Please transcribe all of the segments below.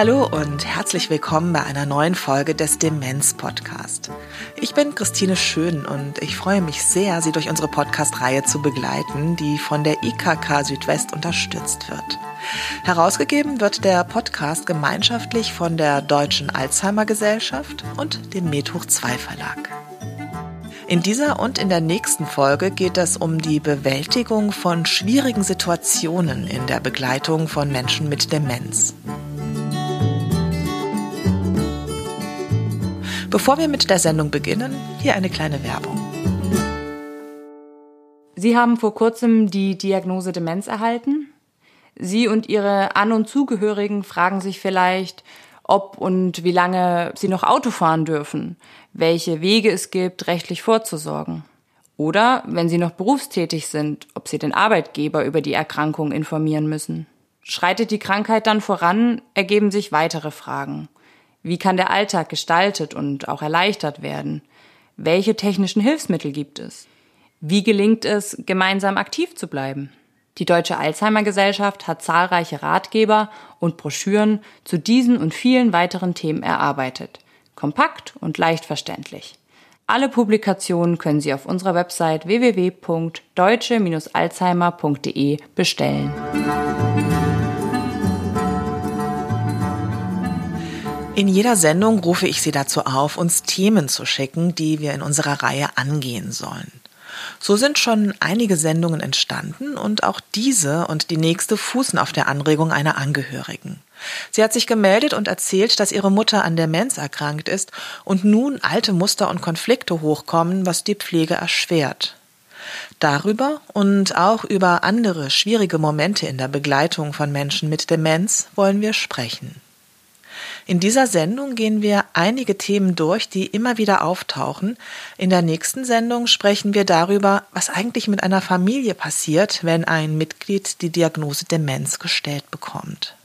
Hallo und herzlich willkommen bei einer neuen Folge des Demenz Podcast. Ich bin Christine Schön und ich freue mich sehr, Sie durch unsere Podcast-Reihe zu begleiten, die von der IKK Südwest unterstützt wird. Herausgegeben wird der Podcast gemeinschaftlich von der Deutschen Alzheimer Gesellschaft und dem Medhoch 2 Verlag. In dieser und in der nächsten Folge geht es um die Bewältigung von schwierigen Situationen in der Begleitung von Menschen mit Demenz. Bevor wir mit der Sendung beginnen, hier eine kleine Werbung. Sie haben vor kurzem die Diagnose Demenz erhalten. Sie und Ihre An- und Zugehörigen fragen sich vielleicht, ob und wie lange Sie noch Auto fahren dürfen, welche Wege es gibt, rechtlich vorzusorgen. Oder, wenn Sie noch berufstätig sind, ob Sie den Arbeitgeber über die Erkrankung informieren müssen. Schreitet die Krankheit dann voran, ergeben sich weitere Fragen. Wie kann der Alltag gestaltet und auch erleichtert werden? Welche technischen Hilfsmittel gibt es? Wie gelingt es, gemeinsam aktiv zu bleiben? Die Deutsche Alzheimer Gesellschaft hat zahlreiche Ratgeber und Broschüren zu diesen und vielen weiteren Themen erarbeitet. Kompakt und leicht verständlich. Alle Publikationen können Sie auf unserer Website www.deutsche-alzheimer.de bestellen. In jeder Sendung rufe ich Sie dazu auf, uns Themen zu schicken, die wir in unserer Reihe angehen sollen. So sind schon einige Sendungen entstanden und auch diese und die nächste fußen auf der Anregung einer Angehörigen. Sie hat sich gemeldet und erzählt, dass ihre Mutter an Demenz erkrankt ist und nun alte Muster und Konflikte hochkommen, was die Pflege erschwert. Darüber und auch über andere schwierige Momente in der Begleitung von Menschen mit Demenz wollen wir sprechen. In dieser Sendung gehen wir einige Themen durch, die immer wieder auftauchen. In der nächsten Sendung sprechen wir darüber, was eigentlich mit einer Familie passiert, wenn ein Mitglied die Diagnose Demenz gestellt bekommt.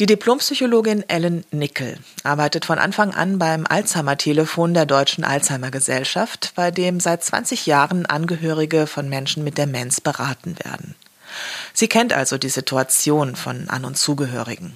Die Diplompsychologin Ellen Nickel arbeitet von Anfang an beim Alzheimer-Telefon der Deutschen Alzheimer Gesellschaft, bei dem seit 20 Jahren Angehörige von Menschen mit Demenz beraten werden. Sie kennt also die Situation von An- und Zugehörigen.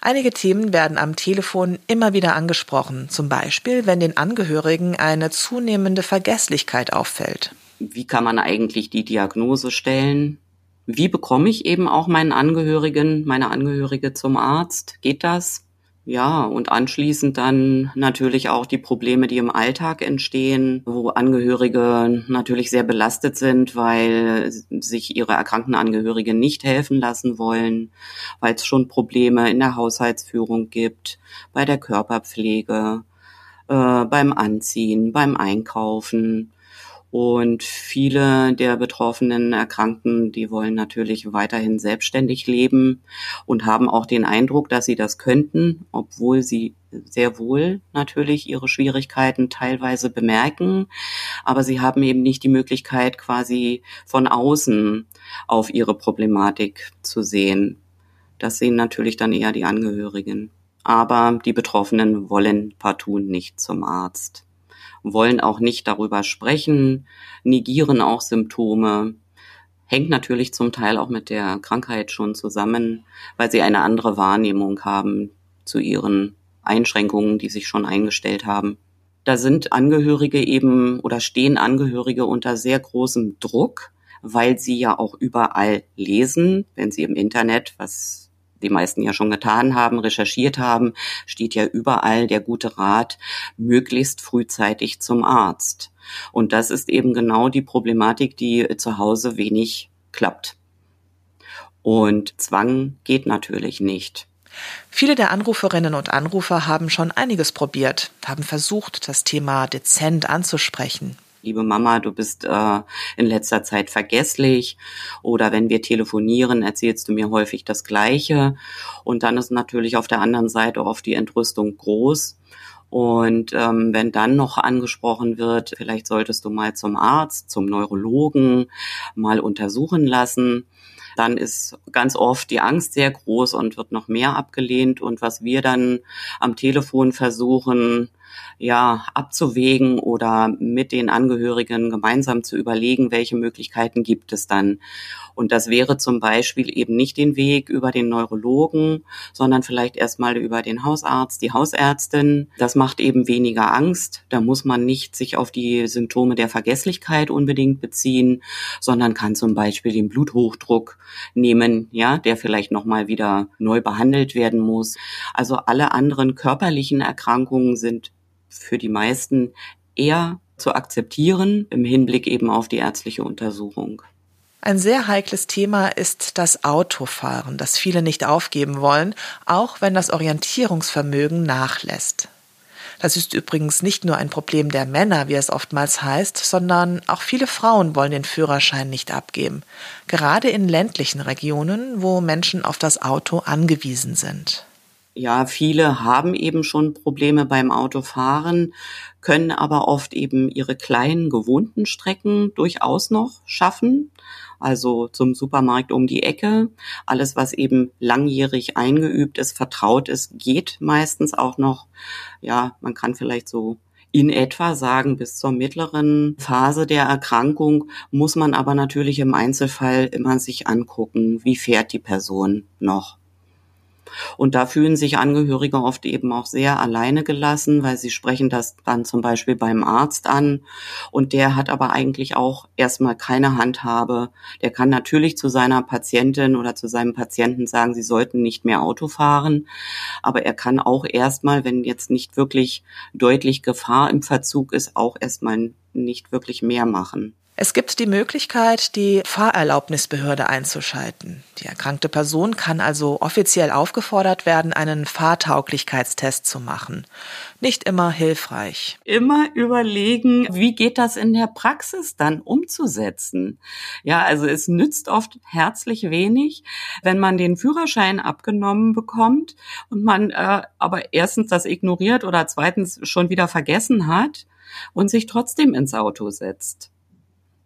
Einige Themen werden am Telefon immer wieder angesprochen, zum Beispiel wenn den Angehörigen eine zunehmende Vergesslichkeit auffällt. Wie kann man eigentlich die Diagnose stellen? Wie bekomme ich eben auch meinen Angehörigen, meine Angehörige zum Arzt? Geht das? Ja, und anschließend dann natürlich auch die Probleme, die im Alltag entstehen, wo Angehörige natürlich sehr belastet sind, weil sich ihre erkrankten Angehörigen nicht helfen lassen wollen, weil es schon Probleme in der Haushaltsführung gibt, bei der Körperpflege, äh, beim Anziehen, beim Einkaufen. Und viele der betroffenen Erkrankten, die wollen natürlich weiterhin selbstständig leben und haben auch den Eindruck, dass sie das könnten, obwohl sie sehr wohl natürlich ihre Schwierigkeiten teilweise bemerken. Aber sie haben eben nicht die Möglichkeit, quasi von außen auf ihre Problematik zu sehen. Das sehen natürlich dann eher die Angehörigen. Aber die Betroffenen wollen partout nicht zum Arzt wollen auch nicht darüber sprechen, negieren auch Symptome. Hängt natürlich zum Teil auch mit der Krankheit schon zusammen, weil sie eine andere Wahrnehmung haben zu ihren Einschränkungen, die sich schon eingestellt haben. Da sind Angehörige eben oder stehen Angehörige unter sehr großem Druck, weil sie ja auch überall lesen, wenn sie im Internet, was die meisten ja schon getan haben, recherchiert haben, steht ja überall der gute Rat, möglichst frühzeitig zum Arzt. Und das ist eben genau die Problematik, die zu Hause wenig klappt. Und Zwang geht natürlich nicht. Viele der Anruferinnen und Anrufer haben schon einiges probiert, haben versucht, das Thema dezent anzusprechen liebe Mama, du bist äh, in letzter Zeit vergesslich oder wenn wir telefonieren, erzählst du mir häufig das Gleiche und dann ist natürlich auf der anderen Seite oft die Entrüstung groß. Und ähm, wenn dann noch angesprochen wird, vielleicht solltest du mal zum Arzt, zum Neurologen mal untersuchen lassen, dann ist ganz oft die Angst sehr groß und wird noch mehr abgelehnt. Und was wir dann am Telefon versuchen, ja abzuwägen oder mit den Angehörigen gemeinsam zu überlegen, welche Möglichkeiten gibt es dann. Und das wäre zum Beispiel eben nicht den Weg über den Neurologen, sondern vielleicht erstmal über den Hausarzt, die Hausärztin. Das macht eben weniger Angst. Da muss man nicht sich auf die Symptome der Vergesslichkeit unbedingt beziehen, sondern kann zum Beispiel den Bluthochdruck nehmen, ja, der vielleicht nochmal wieder neu behandelt werden muss. Also alle anderen körperlichen Erkrankungen sind für die meisten eher zu akzeptieren im Hinblick eben auf die ärztliche Untersuchung. Ein sehr heikles Thema ist das Autofahren, das viele nicht aufgeben wollen, auch wenn das Orientierungsvermögen nachlässt. Das ist übrigens nicht nur ein Problem der Männer, wie es oftmals heißt, sondern auch viele Frauen wollen den Führerschein nicht abgeben, gerade in ländlichen Regionen, wo Menschen auf das Auto angewiesen sind. Ja, viele haben eben schon Probleme beim Autofahren, können aber oft eben ihre kleinen gewohnten Strecken durchaus noch schaffen also zum Supermarkt um die Ecke. Alles, was eben langjährig eingeübt ist, vertraut ist, geht meistens auch noch. Ja, man kann vielleicht so in etwa sagen, bis zur mittleren Phase der Erkrankung muss man aber natürlich im Einzelfall immer sich angucken, wie fährt die Person noch. Und da fühlen sich Angehörige oft eben auch sehr alleine gelassen, weil sie sprechen das dann zum Beispiel beim Arzt an und der hat aber eigentlich auch erstmal keine Handhabe. Der kann natürlich zu seiner Patientin oder zu seinem Patienten sagen, sie sollten nicht mehr Auto fahren, aber er kann auch erstmal, wenn jetzt nicht wirklich deutlich Gefahr im Verzug ist, auch erstmal nicht wirklich mehr machen. Es gibt die Möglichkeit, die Fahrerlaubnisbehörde einzuschalten. Die erkrankte Person kann also offiziell aufgefordert werden, einen Fahrtauglichkeitstest zu machen. Nicht immer hilfreich. Immer überlegen, wie geht das in der Praxis dann umzusetzen? Ja, also es nützt oft herzlich wenig, wenn man den Führerschein abgenommen bekommt und man äh, aber erstens das ignoriert oder zweitens schon wieder vergessen hat und sich trotzdem ins Auto setzt.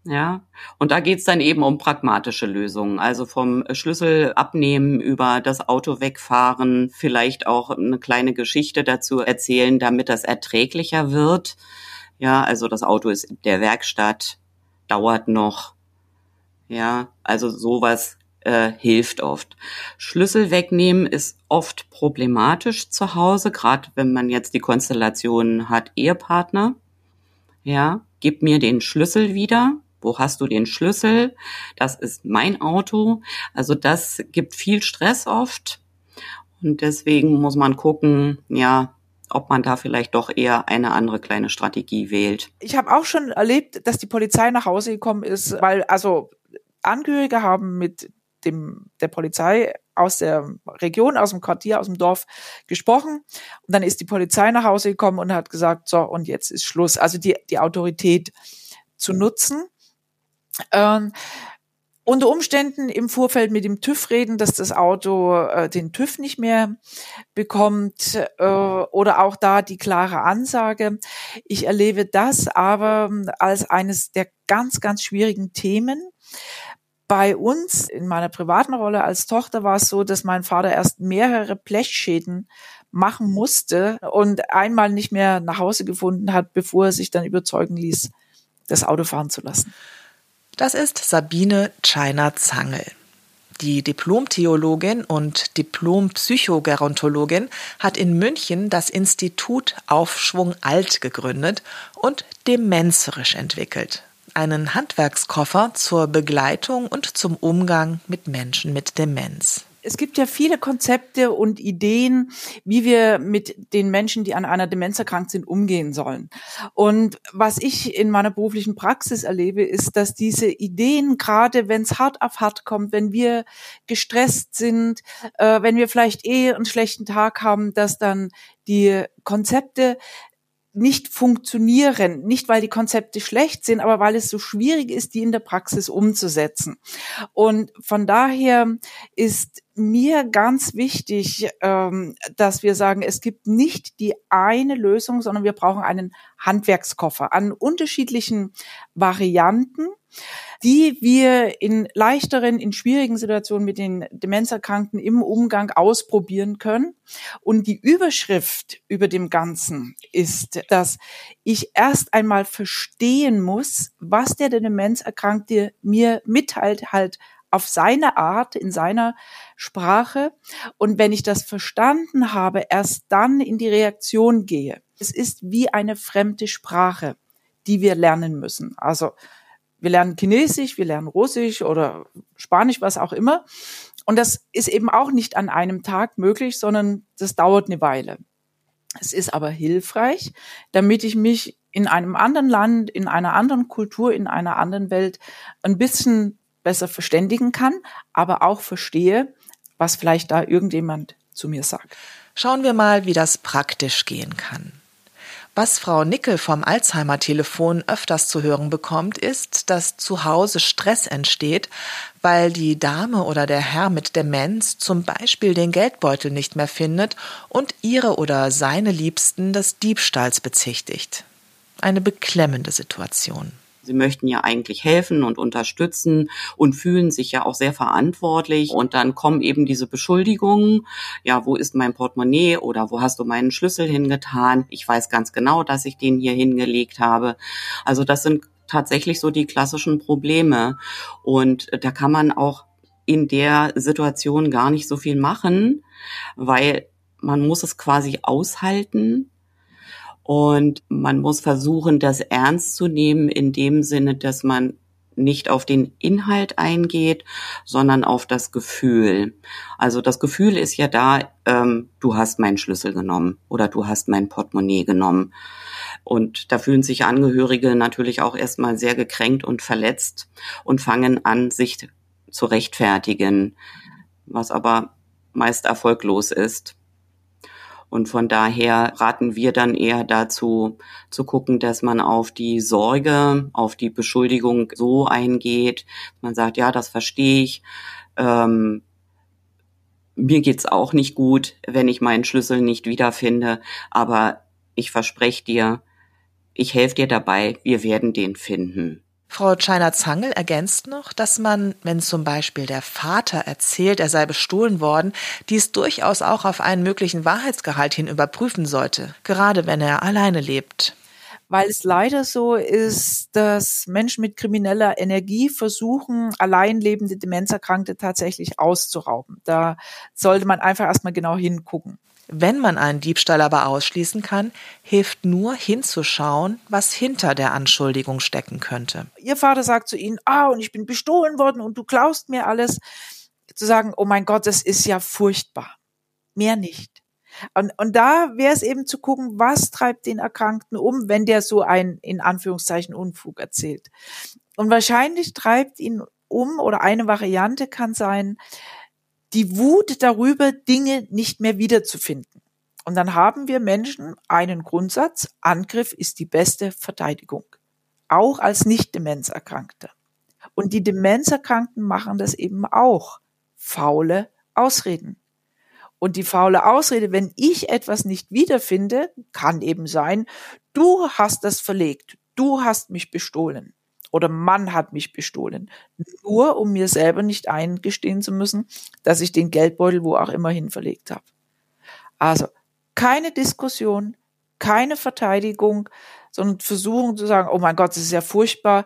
Ja, und da geht's dann eben um pragmatische Lösungen, also vom Schlüssel abnehmen über das Auto wegfahren, vielleicht auch eine kleine Geschichte dazu erzählen, damit das erträglicher wird. Ja, also das Auto ist in der Werkstatt, dauert noch. Ja, also sowas äh, hilft oft. Schlüssel wegnehmen ist oft problematisch zu Hause, gerade wenn man jetzt die Konstellation hat Ehepartner. Ja, gib mir den Schlüssel wieder wo hast du den Schlüssel? Das ist mein Auto. Also das gibt viel Stress oft. Und deswegen muss man gucken, ja, ob man da vielleicht doch eher eine andere kleine Strategie wählt. Ich habe auch schon erlebt, dass die Polizei nach Hause gekommen ist, weil also Angehörige haben mit dem der Polizei aus der Region, aus dem Quartier, aus dem Dorf gesprochen. Und dann ist die Polizei nach Hause gekommen und hat gesagt, so, und jetzt ist Schluss. Also die, die Autorität zu nutzen. Ähm, unter Umständen im Vorfeld mit dem TÜV reden, dass das Auto äh, den TÜV nicht mehr bekommt äh, oder auch da die klare Ansage. Ich erlebe das aber als eines der ganz, ganz schwierigen Themen. Bei uns in meiner privaten Rolle als Tochter war es so, dass mein Vater erst mehrere Blechschäden machen musste und einmal nicht mehr nach Hause gefunden hat, bevor er sich dann überzeugen ließ, das Auto fahren zu lassen. Das ist Sabine Tscheiner-Zangel. Die Diplom-Theologin und Diplom-Psychogerontologin hat in München das Institut Aufschwung Alt gegründet und Demenzerisch entwickelt. Einen Handwerkskoffer zur Begleitung und zum Umgang mit Menschen mit Demenz es gibt ja viele Konzepte und Ideen, wie wir mit den Menschen, die an einer Demenz erkrankt sind, umgehen sollen. Und was ich in meiner beruflichen Praxis erlebe, ist, dass diese Ideen, gerade wenn es hart auf hart kommt, wenn wir gestresst sind, äh, wenn wir vielleicht eh einen schlechten Tag haben, dass dann die Konzepte nicht funktionieren, nicht weil die Konzepte schlecht sind, aber weil es so schwierig ist, die in der Praxis umzusetzen. Und von daher ist mir ganz wichtig, ähm, dass wir sagen, es gibt nicht die eine Lösung, sondern wir brauchen einen Handwerkskoffer an unterschiedlichen Varianten die wir in leichteren, in schwierigen Situationen mit den Demenzerkrankten im Umgang ausprobieren können. Und die Überschrift über dem Ganzen ist, dass ich erst einmal verstehen muss, was der Demenzerkrankte mir mitteilt, halt auf seine Art, in seiner Sprache. Und wenn ich das verstanden habe, erst dann in die Reaktion gehe. Es ist wie eine fremde Sprache, die wir lernen müssen. Also wir lernen Chinesisch, wir lernen Russisch oder Spanisch, was auch immer. Und das ist eben auch nicht an einem Tag möglich, sondern das dauert eine Weile. Es ist aber hilfreich, damit ich mich in einem anderen Land, in einer anderen Kultur, in einer anderen Welt ein bisschen besser verständigen kann, aber auch verstehe, was vielleicht da irgendjemand zu mir sagt. Schauen wir mal, wie das praktisch gehen kann. Was Frau Nickel vom Alzheimer-Telefon öfters zu hören bekommt, ist, dass zu Hause Stress entsteht, weil die Dame oder der Herr mit Demenz zum Beispiel den Geldbeutel nicht mehr findet und ihre oder seine Liebsten des Diebstahls bezichtigt. Eine beklemmende Situation. Sie möchten ja eigentlich helfen und unterstützen und fühlen sich ja auch sehr verantwortlich. Und dann kommen eben diese Beschuldigungen. Ja, wo ist mein Portemonnaie oder wo hast du meinen Schlüssel hingetan? Ich weiß ganz genau, dass ich den hier hingelegt habe. Also das sind tatsächlich so die klassischen Probleme. Und da kann man auch in der Situation gar nicht so viel machen, weil man muss es quasi aushalten und man muss versuchen, das ernst zu nehmen in dem Sinne, dass man nicht auf den Inhalt eingeht, sondern auf das Gefühl. Also das Gefühl ist ja da, ähm, du hast meinen Schlüssel genommen oder du hast mein Portemonnaie genommen. Und da fühlen sich Angehörige natürlich auch erstmal sehr gekränkt und verletzt und fangen an, sich zu rechtfertigen, was aber meist erfolglos ist. Und von daher raten wir dann eher dazu, zu gucken, dass man auf die Sorge, auf die Beschuldigung so eingeht. Man sagt, ja, das verstehe ich. Ähm, mir geht's auch nicht gut, wenn ich meinen Schlüssel nicht wiederfinde, aber ich verspreche dir, ich helfe dir dabei, wir werden den finden. Frau Scheiner-Zangel ergänzt noch, dass man, wenn zum Beispiel der Vater erzählt, er sei bestohlen worden, dies durchaus auch auf einen möglichen Wahrheitsgehalt hin überprüfen sollte, gerade wenn er alleine lebt. Weil es leider so ist, dass Menschen mit krimineller Energie versuchen, allein lebende Demenzerkrankte tatsächlich auszurauben. Da sollte man einfach erstmal genau hingucken. Wenn man einen Diebstahl aber ausschließen kann, hilft nur hinzuschauen, was hinter der Anschuldigung stecken könnte. Ihr Vater sagt zu Ihnen, ah, und ich bin bestohlen worden und du klaust mir alles. Zu sagen, oh mein Gott, das ist ja furchtbar. Mehr nicht. Und, und da wäre es eben zu gucken, was treibt den Erkrankten um, wenn der so ein, in Anführungszeichen, Unfug erzählt. Und wahrscheinlich treibt ihn um, oder eine Variante kann sein, die Wut darüber, Dinge nicht mehr wiederzufinden. Und dann haben wir Menschen einen Grundsatz, Angriff ist die beste Verteidigung. Auch als Nicht-Demenzerkrankte. Und die Demenzerkrankten machen das eben auch. Faule Ausreden. Und die faule Ausrede, wenn ich etwas nicht wiederfinde, kann eben sein, du hast das verlegt, du hast mich bestohlen oder Mann hat mich bestohlen. Nur um mir selber nicht eingestehen zu müssen, dass ich den Geldbeutel wo auch immer hin verlegt habe. Also keine Diskussion, keine Verteidigung, sondern versuchen zu sagen, oh mein Gott, das ist ja furchtbar.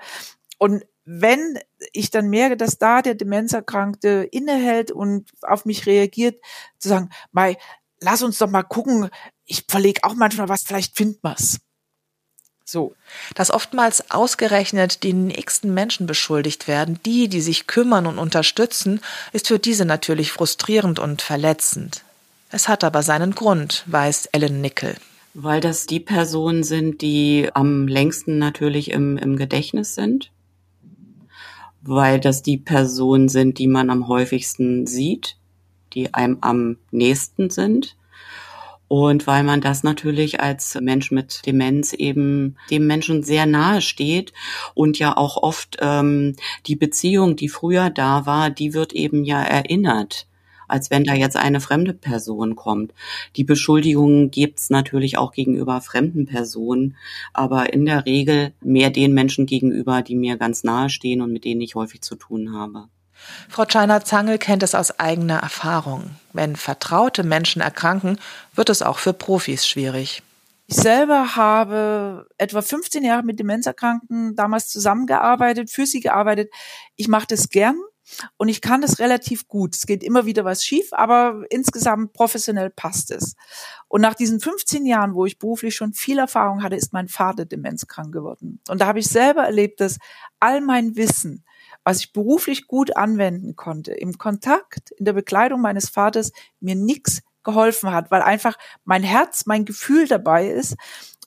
Und wenn ich dann merke, dass da der Demenzerkrankte innehält und auf mich reagiert, zu sagen, Mai, lass uns doch mal gucken, ich verlege auch manchmal was, vielleicht findet man's. So. Dass oftmals ausgerechnet die nächsten Menschen beschuldigt werden, die, die sich kümmern und unterstützen, ist für diese natürlich frustrierend und verletzend. Es hat aber seinen Grund, weiß Ellen Nickel. Weil das die Personen sind, die am längsten natürlich im, im Gedächtnis sind. Weil das die Personen sind, die man am häufigsten sieht, die einem am nächsten sind und weil man das natürlich als Mensch mit Demenz eben dem Menschen sehr nahe steht und ja auch oft ähm, die Beziehung, die früher da war, die wird eben ja erinnert. als wenn da jetzt eine fremde Person kommt. Die Beschuldigungen gibt's natürlich auch gegenüber fremden Personen, aber in der Regel mehr den Menschen gegenüber, die mir ganz nahe stehen und mit denen ich häufig zu tun habe. Frau Scheiner-Zangel kennt es aus eigener Erfahrung. Wenn vertraute Menschen erkranken, wird es auch für Profis schwierig. Ich selber habe etwa 15 Jahre mit Demenzerkranken damals zusammengearbeitet, für sie gearbeitet. Ich mache das gern und ich kann das relativ gut. Es geht immer wieder was schief, aber insgesamt professionell passt es. Und nach diesen 15 Jahren, wo ich beruflich schon viel Erfahrung hatte, ist mein Vater demenzkrank geworden. Und da habe ich selber erlebt, dass all mein Wissen, was ich beruflich gut anwenden konnte, im Kontakt, in der Bekleidung meines Vaters, mir nichts geholfen hat, weil einfach mein Herz, mein Gefühl dabei ist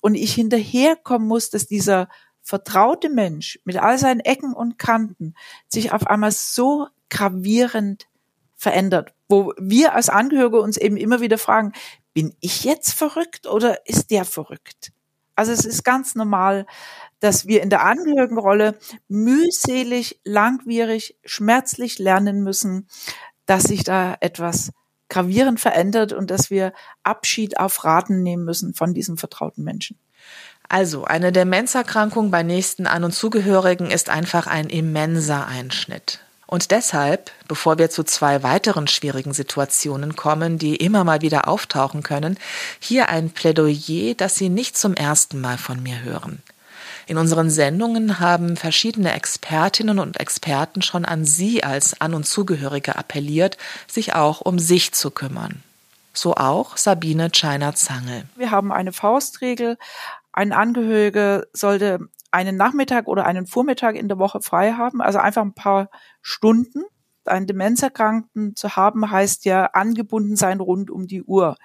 und ich hinterherkommen muss, dass dieser vertraute Mensch mit all seinen Ecken und Kanten sich auf einmal so gravierend verändert, wo wir als Angehörige uns eben immer wieder fragen, bin ich jetzt verrückt oder ist der verrückt? Also es ist ganz normal, dass wir in der Angehörigenrolle mühselig, langwierig, schmerzlich lernen müssen, dass sich da etwas gravierend verändert und dass wir Abschied auf Raten nehmen müssen von diesem vertrauten Menschen. Also, eine Demenzerkrankung bei nächsten An- und Zugehörigen ist einfach ein immenser Einschnitt. Und deshalb, bevor wir zu zwei weiteren schwierigen Situationen kommen, die immer mal wieder auftauchen können, hier ein Plädoyer, das Sie nicht zum ersten Mal von mir hören. In unseren Sendungen haben verschiedene Expertinnen und Experten schon an Sie als An- und Zugehörige appelliert, sich auch um sich zu kümmern. So auch Sabine Scheiner-Zangel. Wir haben eine Faustregel. Ein Angehöriger sollte einen Nachmittag oder einen Vormittag in der Woche frei haben, also einfach ein paar Stunden. Einen Demenzerkrankten zu haben, heißt ja angebunden sein rund um die Uhr.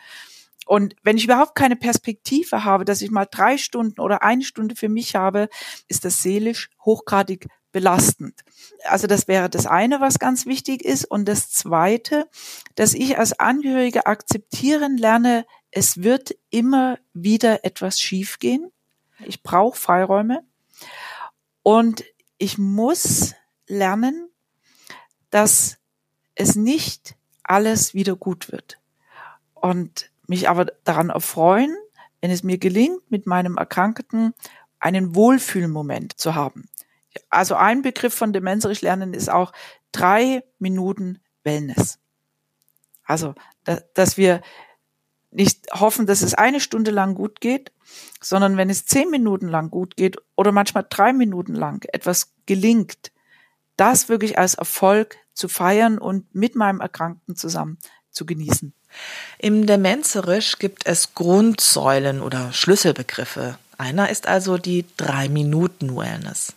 Und wenn ich überhaupt keine Perspektive habe, dass ich mal drei Stunden oder eine Stunde für mich habe, ist das seelisch hochgradig belastend. Also das wäre das eine, was ganz wichtig ist. Und das zweite, dass ich als Angehörige akzeptieren lerne, es wird immer wieder etwas schiefgehen. Ich brauche Freiräume. Und ich muss lernen, dass es nicht alles wieder gut wird. Und mich aber daran erfreuen, wenn es mir gelingt, mit meinem Erkrankten einen Wohlfühlmoment zu haben. Also ein Begriff von demenzerisch lernen ist auch drei Minuten Wellness. Also, dass wir nicht hoffen, dass es eine Stunde lang gut geht, sondern wenn es zehn Minuten lang gut geht oder manchmal drei Minuten lang etwas gelingt, das wirklich als Erfolg zu feiern und mit meinem Erkrankten zusammen zu genießen. Im Demenzerisch gibt es Grundsäulen oder Schlüsselbegriffe. Einer ist also die Drei-Minuten-Wellness.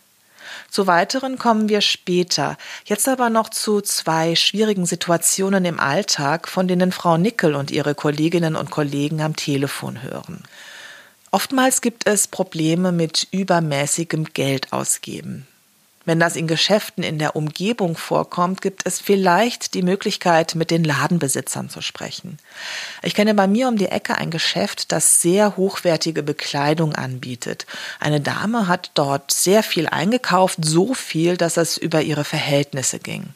Zu weiteren kommen wir später. Jetzt aber noch zu zwei schwierigen Situationen im Alltag, von denen Frau Nickel und ihre Kolleginnen und Kollegen am Telefon hören. Oftmals gibt es Probleme mit übermäßigem Geld ausgeben. Wenn das in Geschäften in der Umgebung vorkommt, gibt es vielleicht die Möglichkeit, mit den Ladenbesitzern zu sprechen. Ich kenne bei mir um die Ecke ein Geschäft, das sehr hochwertige Bekleidung anbietet. Eine Dame hat dort sehr viel eingekauft, so viel, dass es über ihre Verhältnisse ging.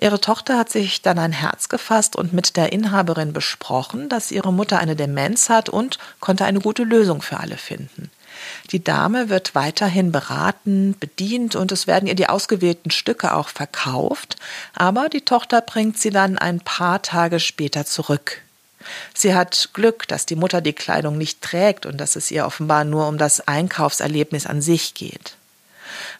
Ihre Tochter hat sich dann ein Herz gefasst und mit der Inhaberin besprochen, dass ihre Mutter eine Demenz hat und konnte eine gute Lösung für alle finden. Die Dame wird weiterhin beraten, bedient und es werden ihr die ausgewählten Stücke auch verkauft, aber die Tochter bringt sie dann ein paar Tage später zurück. Sie hat Glück, dass die Mutter die Kleidung nicht trägt und dass es ihr offenbar nur um das Einkaufserlebnis an sich geht.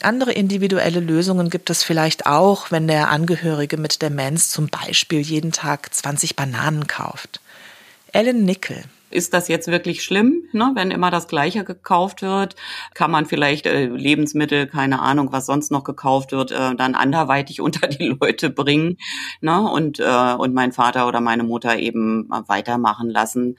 Andere individuelle Lösungen gibt es vielleicht auch, wenn der Angehörige mit Demenz zum Beispiel jeden Tag 20 Bananen kauft. Ellen Nickel, ist das jetzt wirklich schlimm, ne? wenn immer das Gleiche gekauft wird? Kann man vielleicht äh, Lebensmittel, keine Ahnung, was sonst noch gekauft wird, äh, dann anderweitig unter die Leute bringen ne? und, äh, und mein Vater oder meine Mutter eben weitermachen lassen?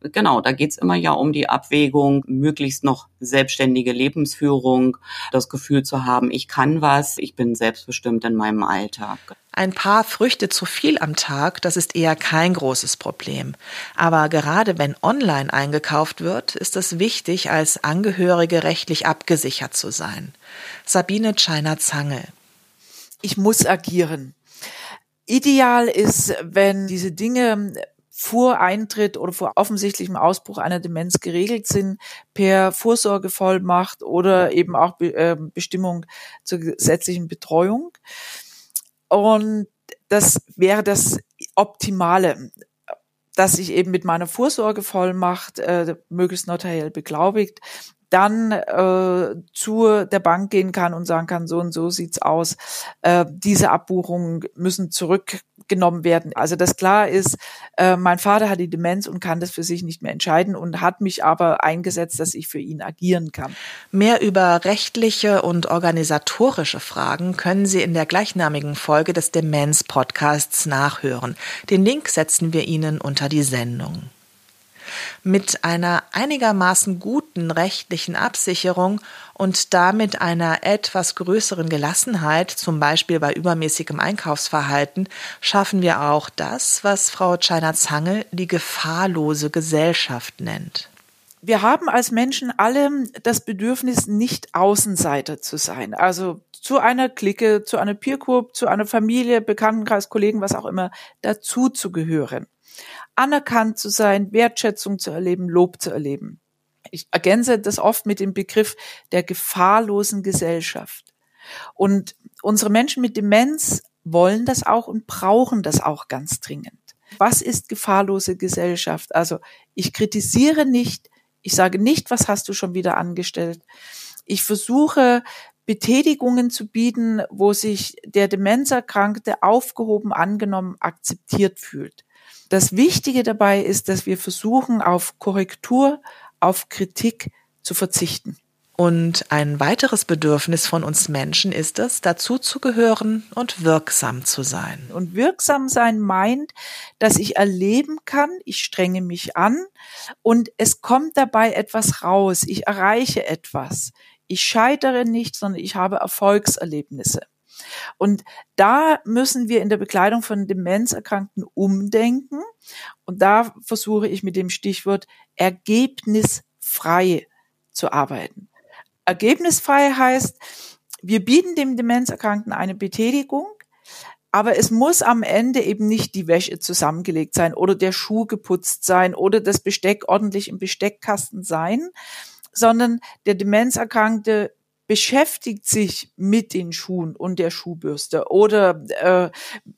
Genau, da geht's immer ja um die Abwägung, möglichst noch selbstständige Lebensführung, das Gefühl zu haben, ich kann was, ich bin selbstbestimmt in meinem Alltag. Ein paar Früchte zu viel am Tag, das ist eher kein großes Problem. Aber gerade wenn online eingekauft wird, ist es wichtig, als Angehörige rechtlich abgesichert zu sein. Sabine Scheiner-Zange. Ich muss agieren. Ideal ist, wenn diese Dinge vor Eintritt oder vor offensichtlichem Ausbruch einer Demenz geregelt sind per Vorsorgevollmacht oder eben auch äh, Bestimmung zur gesetzlichen Betreuung. Und das wäre das Optimale, dass ich eben mit meiner Vorsorgevollmacht äh, möglichst notariell beglaubigt dann äh, zu der Bank gehen kann und sagen kann, so und so sieht's aus. Äh, diese Abbuchungen müssen zurückgenommen werden. Also das klar ist, äh, mein Vater hat die Demenz und kann das für sich nicht mehr entscheiden und hat mich aber eingesetzt, dass ich für ihn agieren kann. Mehr über rechtliche und organisatorische Fragen können Sie in der gleichnamigen Folge des Demenz-Podcasts nachhören. Den Link setzen wir Ihnen unter die Sendung. Mit einer einigermaßen guten rechtlichen Absicherung und damit einer etwas größeren Gelassenheit, zum Beispiel bei übermäßigem Einkaufsverhalten, schaffen wir auch das, was Frau Tscheiner-Zangel die gefahrlose Gesellschaft nennt. Wir haben als Menschen alle das Bedürfnis, nicht Außenseiter zu sein. Also zu einer Clique, zu einer Peer Group, zu einer Familie, Bekanntenkreis, Kollegen, was auch immer, dazu zu gehören anerkannt zu sein, Wertschätzung zu erleben, Lob zu erleben. Ich ergänze das oft mit dem Begriff der gefahrlosen Gesellschaft. Und unsere Menschen mit Demenz wollen das auch und brauchen das auch ganz dringend. Was ist gefahrlose Gesellschaft? Also ich kritisiere nicht, ich sage nicht, was hast du schon wieder angestellt. Ich versuche Betätigungen zu bieten, wo sich der Demenzerkrankte aufgehoben, angenommen, akzeptiert fühlt. Das Wichtige dabei ist, dass wir versuchen, auf Korrektur, auf Kritik zu verzichten. Und ein weiteres Bedürfnis von uns Menschen ist es, dazu zu gehören und wirksam zu sein. Und wirksam sein meint, dass ich erleben kann, ich strenge mich an und es kommt dabei etwas raus, ich erreiche etwas. Ich scheitere nicht, sondern ich habe Erfolgserlebnisse. Und da müssen wir in der Bekleidung von Demenzerkrankten umdenken. Und da versuche ich mit dem Stichwort ergebnisfrei zu arbeiten. Ergebnisfrei heißt, wir bieten dem Demenzerkrankten eine Betätigung, aber es muss am Ende eben nicht die Wäsche zusammengelegt sein oder der Schuh geputzt sein oder das Besteck ordentlich im Besteckkasten sein, sondern der Demenzerkrankte beschäftigt sich mit den Schuhen und der Schuhbürste oder äh,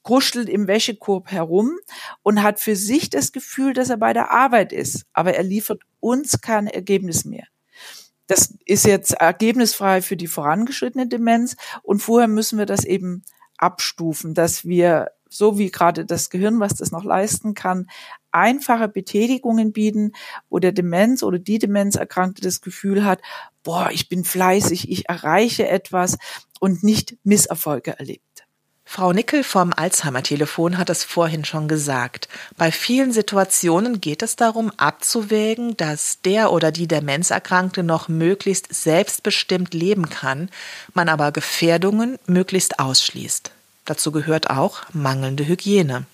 kuschelt im Wäschekorb herum und hat für sich das Gefühl, dass er bei der Arbeit ist, aber er liefert uns kein Ergebnis mehr. Das ist jetzt ergebnisfrei für die vorangeschrittene Demenz und vorher müssen wir das eben abstufen, dass wir so wie gerade das Gehirn, was das noch leisten kann, einfache Betätigungen bieten, wo der Demenz oder die Demenzerkrankte das Gefühl hat, boah, ich bin fleißig, ich erreiche etwas und nicht Misserfolge erlebt. Frau Nickel vom Alzheimer-Telefon hat es vorhin schon gesagt. Bei vielen Situationen geht es darum, abzuwägen, dass der oder die Demenzerkrankte noch möglichst selbstbestimmt leben kann, man aber Gefährdungen möglichst ausschließt. Dazu gehört auch mangelnde Hygiene.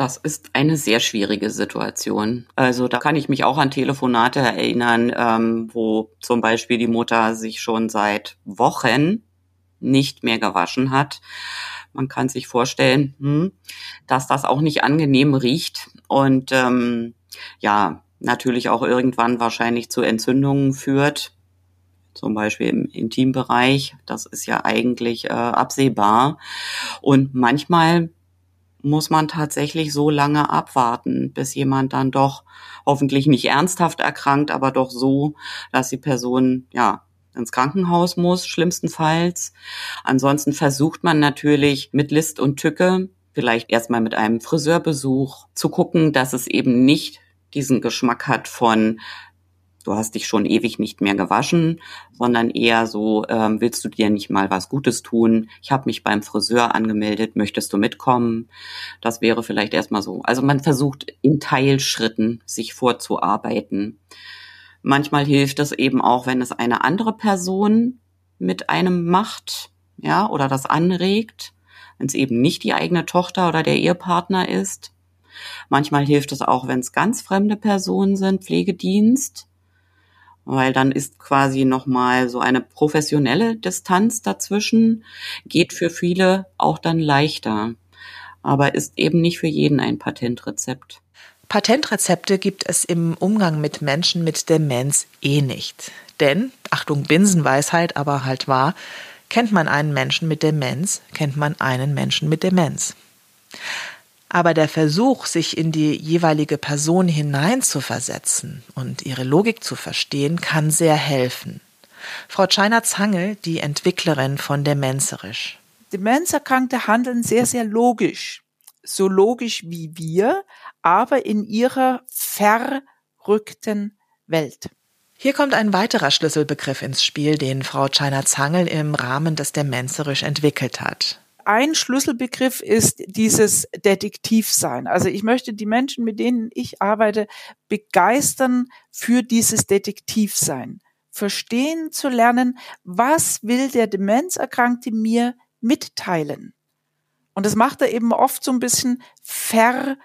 Das ist eine sehr schwierige Situation. Also da kann ich mich auch an Telefonate erinnern, ähm, wo zum Beispiel die Mutter sich schon seit Wochen nicht mehr gewaschen hat. Man kann sich vorstellen, hm, dass das auch nicht angenehm riecht und ähm, ja, natürlich auch irgendwann wahrscheinlich zu Entzündungen führt zum Beispiel im Intimbereich. Das ist ja eigentlich äh, absehbar. Und manchmal muss man tatsächlich so lange abwarten, bis jemand dann doch hoffentlich nicht ernsthaft erkrankt, aber doch so, dass die Person ja ins Krankenhaus muss, schlimmstenfalls. Ansonsten versucht man natürlich mit List und Tücke, vielleicht erstmal mit einem Friseurbesuch, zu gucken, dass es eben nicht diesen Geschmack hat von du hast dich schon ewig nicht mehr gewaschen, sondern eher so, ähm, willst du dir nicht mal was Gutes tun? Ich habe mich beim Friseur angemeldet, möchtest du mitkommen? Das wäre vielleicht erstmal so. Also man versucht in Teilschritten sich vorzuarbeiten. Manchmal hilft es eben auch, wenn es eine andere Person mit einem macht, ja, oder das anregt, wenn es eben nicht die eigene Tochter oder der Ehepartner ist. Manchmal hilft es auch, wenn es ganz fremde Personen sind, Pflegedienst weil dann ist quasi nochmal so eine professionelle Distanz dazwischen, geht für viele auch dann leichter. aber ist eben nicht für jeden ein Patentrezept. Patentrezepte gibt es im Umgang mit Menschen mit Demenz eh nicht. Denn, Achtung, Binsenweisheit, aber halt wahr, kennt man einen Menschen mit Demenz, kennt man einen Menschen mit Demenz. Aber der Versuch, sich in die jeweilige Person hineinzuversetzen und ihre Logik zu verstehen, kann sehr helfen. Frau Scheiner-Zangel, die Entwicklerin von Demenzerisch. Demenzerkrankte handeln sehr, sehr logisch. So logisch wie wir, aber in ihrer verrückten Welt. Hier kommt ein weiterer Schlüsselbegriff ins Spiel, den Frau Scheiner-Zangel im Rahmen des Demenzerisch entwickelt hat. Ein Schlüsselbegriff ist dieses Detektivsein. Also ich möchte die Menschen, mit denen ich arbeite, begeistern für dieses Detektivsein. Verstehen zu lernen, was will der Demenzerkrankte mir mitteilen. Und das macht er eben oft so ein bisschen verrückt.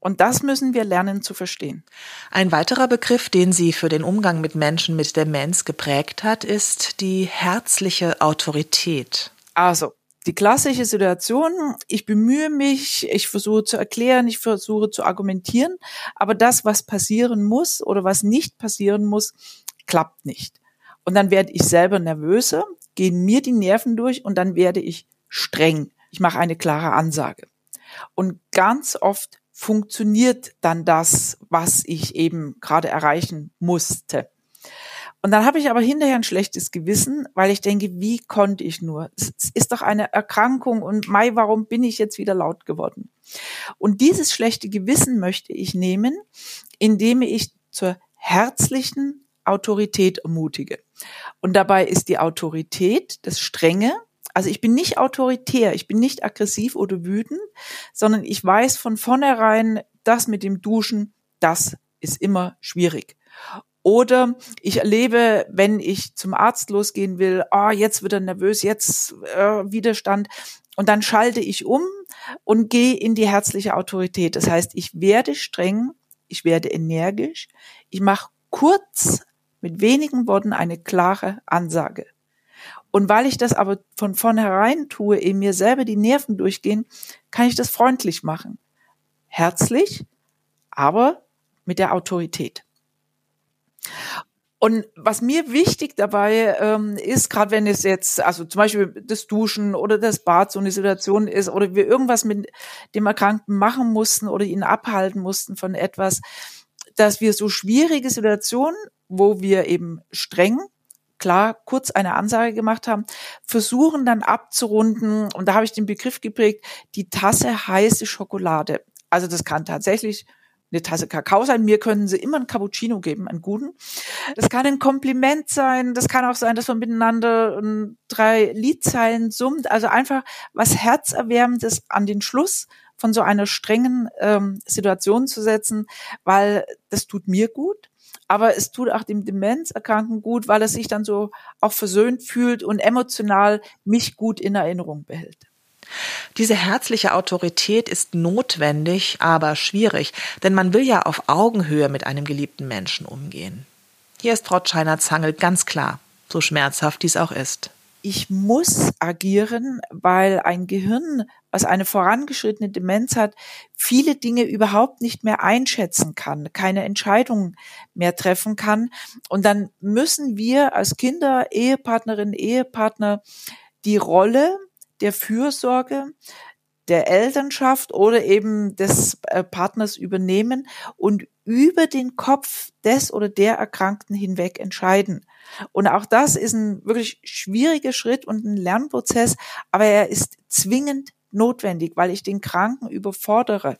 Und das müssen wir lernen zu verstehen. Ein weiterer Begriff, den sie für den Umgang mit Menschen mit Demenz geprägt hat, ist die herzliche Autorität. Also, die klassische Situation, ich bemühe mich, ich versuche zu erklären, ich versuche zu argumentieren, aber das, was passieren muss oder was nicht passieren muss, klappt nicht. Und dann werde ich selber nervöser, gehen mir die Nerven durch und dann werde ich streng. Ich mache eine klare Ansage. Und ganz oft funktioniert dann das, was ich eben gerade erreichen musste. Und dann habe ich aber hinterher ein schlechtes Gewissen, weil ich denke, wie konnte ich nur? Es ist doch eine Erkrankung und Mai, warum bin ich jetzt wieder laut geworden? Und dieses schlechte Gewissen möchte ich nehmen, indem ich zur herzlichen Autorität ermutige. Und dabei ist die Autorität das Strenge. Also ich bin nicht autoritär, ich bin nicht aggressiv oder wütend, sondern ich weiß von vornherein, das mit dem Duschen, das ist immer schwierig. Oder ich erlebe, wenn ich zum Arzt losgehen will, oh, jetzt wird er nervös, jetzt äh, Widerstand. Und dann schalte ich um und gehe in die herzliche Autorität. Das heißt, ich werde streng, ich werde energisch, ich mache kurz mit wenigen Worten eine klare Ansage. Und weil ich das aber von vornherein tue, eben mir selber die Nerven durchgehen, kann ich das freundlich machen. Herzlich, aber mit der Autorität. Und was mir wichtig dabei ähm, ist, gerade wenn es jetzt, also zum Beispiel das Duschen oder das Bad so eine Situation ist oder wir irgendwas mit dem Erkrankten machen mussten oder ihn abhalten mussten von etwas, dass wir so schwierige Situationen, wo wir eben streng klar kurz eine Ansage gemacht haben, versuchen dann abzurunden, und da habe ich den Begriff geprägt, die Tasse heiße Schokolade. Also das kann tatsächlich eine Tasse Kakao sein. Mir können sie immer einen Cappuccino geben, einen guten. Das kann ein Kompliment sein. Das kann auch sein, dass man miteinander drei Liedzeilen summt. Also einfach was Herzerwärmendes an den Schluss von so einer strengen ähm, Situation zu setzen, weil das tut mir gut. Aber es tut auch dem Demenzerkrankten gut, weil er sich dann so auch versöhnt fühlt und emotional mich gut in Erinnerung behält. Diese herzliche Autorität ist notwendig, aber schwierig, denn man will ja auf Augenhöhe mit einem geliebten Menschen umgehen. Hier ist Frau Scheiner-Zangel ganz klar, so schmerzhaft dies auch ist. Ich muss agieren, weil ein Gehirn, was eine vorangeschrittene Demenz hat, viele Dinge überhaupt nicht mehr einschätzen kann, keine Entscheidungen mehr treffen kann. Und dann müssen wir als Kinder, Ehepartnerinnen, Ehepartner die Rolle der Fürsorge, der Elternschaft oder eben des äh, Partners übernehmen und über den Kopf des oder der Erkrankten hinweg entscheiden. Und auch das ist ein wirklich schwieriger Schritt und ein Lernprozess, aber er ist zwingend notwendig, weil ich den Kranken überfordere.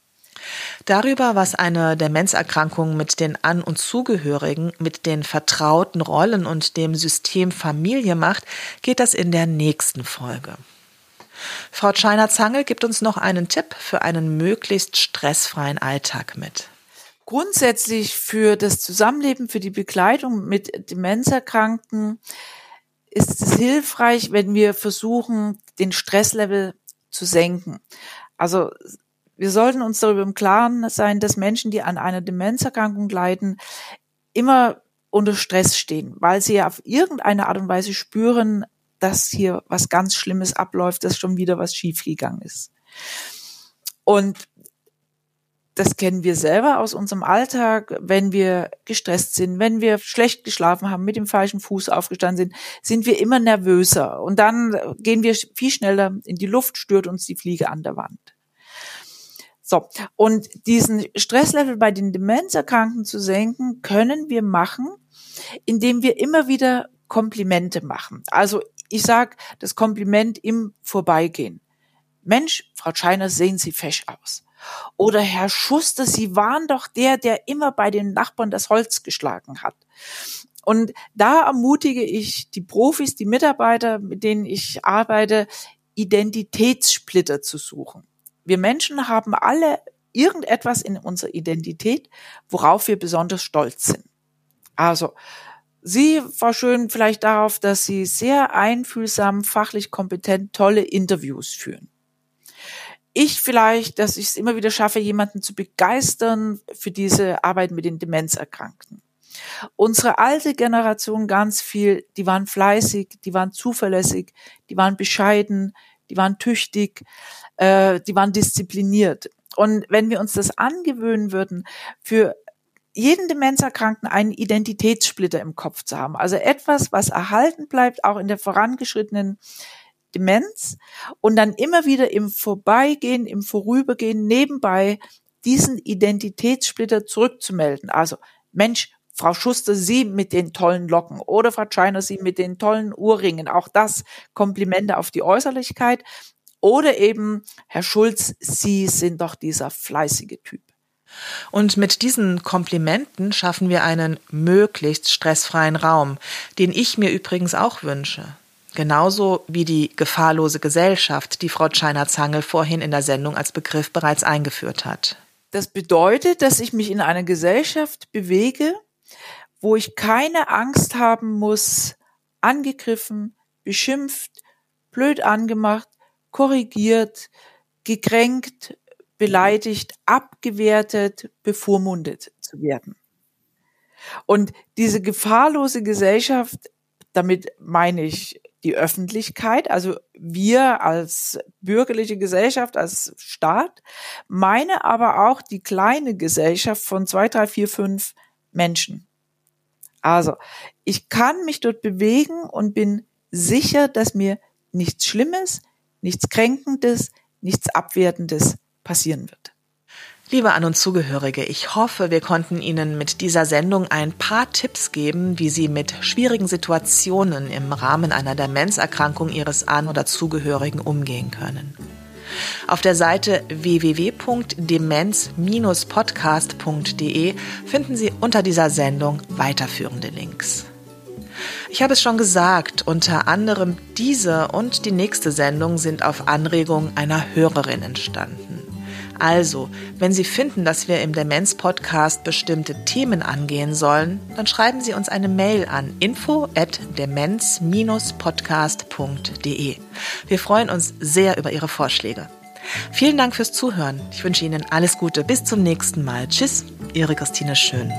Darüber, was eine Demenzerkrankung mit den An- und Zugehörigen, mit den vertrauten Rollen und dem System Familie macht, geht das in der nächsten Folge. Frau Scheiner-Zange gibt uns noch einen Tipp für einen möglichst stressfreien Alltag mit. Grundsätzlich für das Zusammenleben, für die Begleitung mit Demenzerkrankten ist es hilfreich, wenn wir versuchen, den Stresslevel zu senken. Also wir sollten uns darüber im Klaren sein, dass Menschen, die an einer Demenzerkrankung leiden, immer unter Stress stehen, weil sie ja auf irgendeine Art und Weise spüren, dass hier was ganz Schlimmes abläuft, dass schon wieder was schiefgegangen ist. Und das kennen wir selber aus unserem Alltag, wenn wir gestresst sind, wenn wir schlecht geschlafen haben, mit dem falschen Fuß aufgestanden sind, sind wir immer nervöser und dann gehen wir viel schneller in die Luft, stört uns die Fliege an der Wand. So, und diesen Stresslevel bei den Demenzerkrankten zu senken, können wir machen, indem wir immer wieder Komplimente machen. Also ich sage das Kompliment im Vorbeigehen. Mensch, Frau Scheiner, sehen Sie fesch aus. Oder Herr Schuster, Sie waren doch der, der immer bei den Nachbarn das Holz geschlagen hat. Und da ermutige ich die Profis, die Mitarbeiter, mit denen ich arbeite, Identitätssplitter zu suchen. Wir Menschen haben alle irgendetwas in unserer Identität, worauf wir besonders stolz sind. Also, Sie, Frau Schön, vielleicht darauf, dass Sie sehr einfühlsam, fachlich kompetent, tolle Interviews führen ich vielleicht, dass ich es immer wieder schaffe, jemanden zu begeistern für diese Arbeit mit den Demenzerkrankten. Unsere alte Generation ganz viel, die waren fleißig, die waren zuverlässig, die waren bescheiden, die waren tüchtig, äh, die waren diszipliniert. Und wenn wir uns das angewöhnen würden, für jeden Demenzerkrankten einen Identitätssplitter im Kopf zu haben, also etwas, was erhalten bleibt, auch in der vorangeschrittenen Demenz und dann immer wieder im Vorbeigehen, im Vorübergehen nebenbei diesen Identitätssplitter zurückzumelden. Also, Mensch, Frau Schuster, Sie mit den tollen Locken oder Frau Scheiner, Sie mit den tollen Ohrringen. Auch das Komplimente auf die Äußerlichkeit. Oder eben, Herr Schulz, Sie sind doch dieser fleißige Typ. Und mit diesen Komplimenten schaffen wir einen möglichst stressfreien Raum, den ich mir übrigens auch wünsche. Genauso wie die gefahrlose Gesellschaft, die Frau Scheiner-Zangel vorhin in der Sendung als Begriff bereits eingeführt hat. Das bedeutet, dass ich mich in einer Gesellschaft bewege, wo ich keine Angst haben muss, angegriffen, beschimpft, blöd angemacht, korrigiert, gekränkt, beleidigt, abgewertet, bevormundet zu werden. Und diese gefahrlose Gesellschaft, damit meine ich die Öffentlichkeit, also wir als bürgerliche Gesellschaft, als Staat, meine aber auch die kleine Gesellschaft von zwei, drei, vier, fünf Menschen. Also, ich kann mich dort bewegen und bin sicher, dass mir nichts Schlimmes, nichts Kränkendes, nichts Abwertendes passieren wird. Liebe An- und Zugehörige, ich hoffe, wir konnten Ihnen mit dieser Sendung ein paar Tipps geben, wie Sie mit schwierigen Situationen im Rahmen einer Demenzerkrankung Ihres An- oder Zugehörigen umgehen können. Auf der Seite www.demenz-podcast.de finden Sie unter dieser Sendung weiterführende Links. Ich habe es schon gesagt, unter anderem diese und die nächste Sendung sind auf Anregung einer Hörerin entstanden. Also, wenn Sie finden, dass wir im Demenz-Podcast bestimmte Themen angehen sollen, dann schreiben Sie uns eine Mail an info@demenz-podcast.de. Wir freuen uns sehr über Ihre Vorschläge. Vielen Dank fürs Zuhören. Ich wünsche Ihnen alles Gute. Bis zum nächsten Mal. Tschüss, Ihre Christine Schön.